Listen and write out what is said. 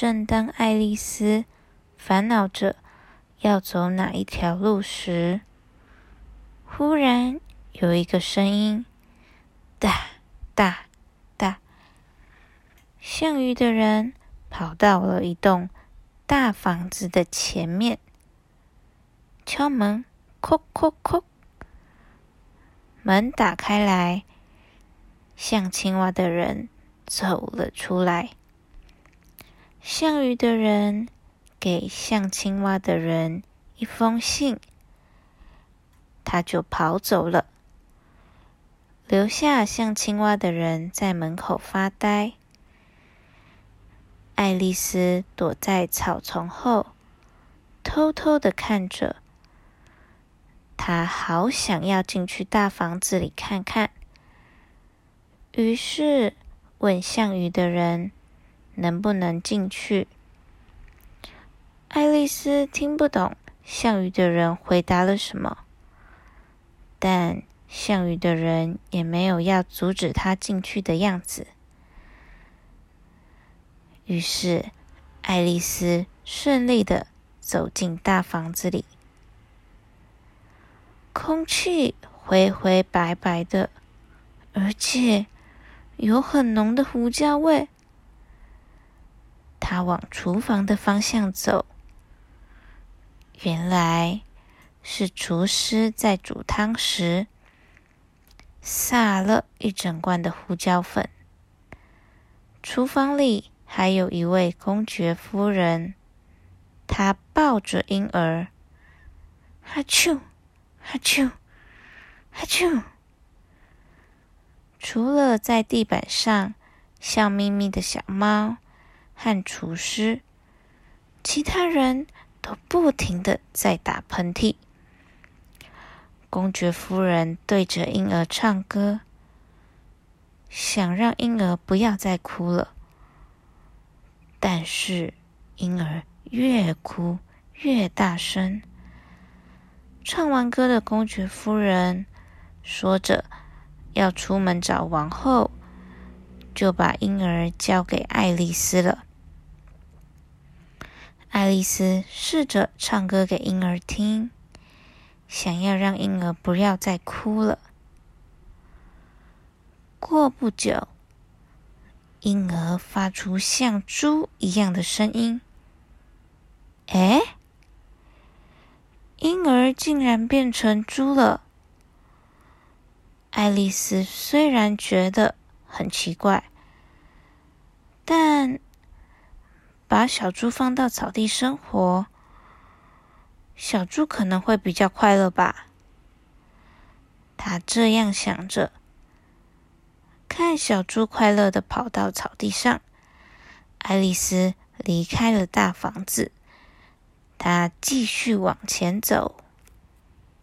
正当爱丽丝烦恼着要走哪一条路时，忽然有一个声音：“哒哒哒！”像鱼的人跑到了一栋大房子的前面，敲门，叩叩叩。门打开来，像青蛙的人走了出来。像鱼的人给像青蛙的人一封信，他就跑走了，留下像青蛙的人在门口发呆。爱丽丝躲在草丛后，偷偷的看着。他好想要进去大房子里看看，于是问像鱼的人能不能进去。爱丽丝听不懂项羽的人回答了什么，但项羽的人也没有要阻止他进去的样子。于是，爱丽丝顺利的走进大房子里。空气灰灰白白的，而且有很浓的胡椒味。他往厨房的方向走，原来是厨师在煮汤时撒了一整罐的胡椒粉。厨房里还有一位公爵夫人，她抱着婴儿，哈啾。哈啾，哈啾！除了在地板上笑眯眯的小猫和厨师，其他人都不停的在打喷嚏。公爵夫人对着婴儿唱歌，想让婴儿不要再哭了。但是婴儿越哭越大声。唱完歌的公爵夫人说着要出门找王后，就把婴儿交给爱丽丝了。爱丽丝试着唱歌给婴儿听，想要让婴儿不要再哭了。过不久，婴儿发出像猪一样的声音。哎！婴儿竟然变成猪了！爱丽丝虽然觉得很奇怪，但把小猪放到草地生活，小猪可能会比较快乐吧。他这样想着，看小猪快乐的跑到草地上，爱丽丝离开了大房子。她继续往前走。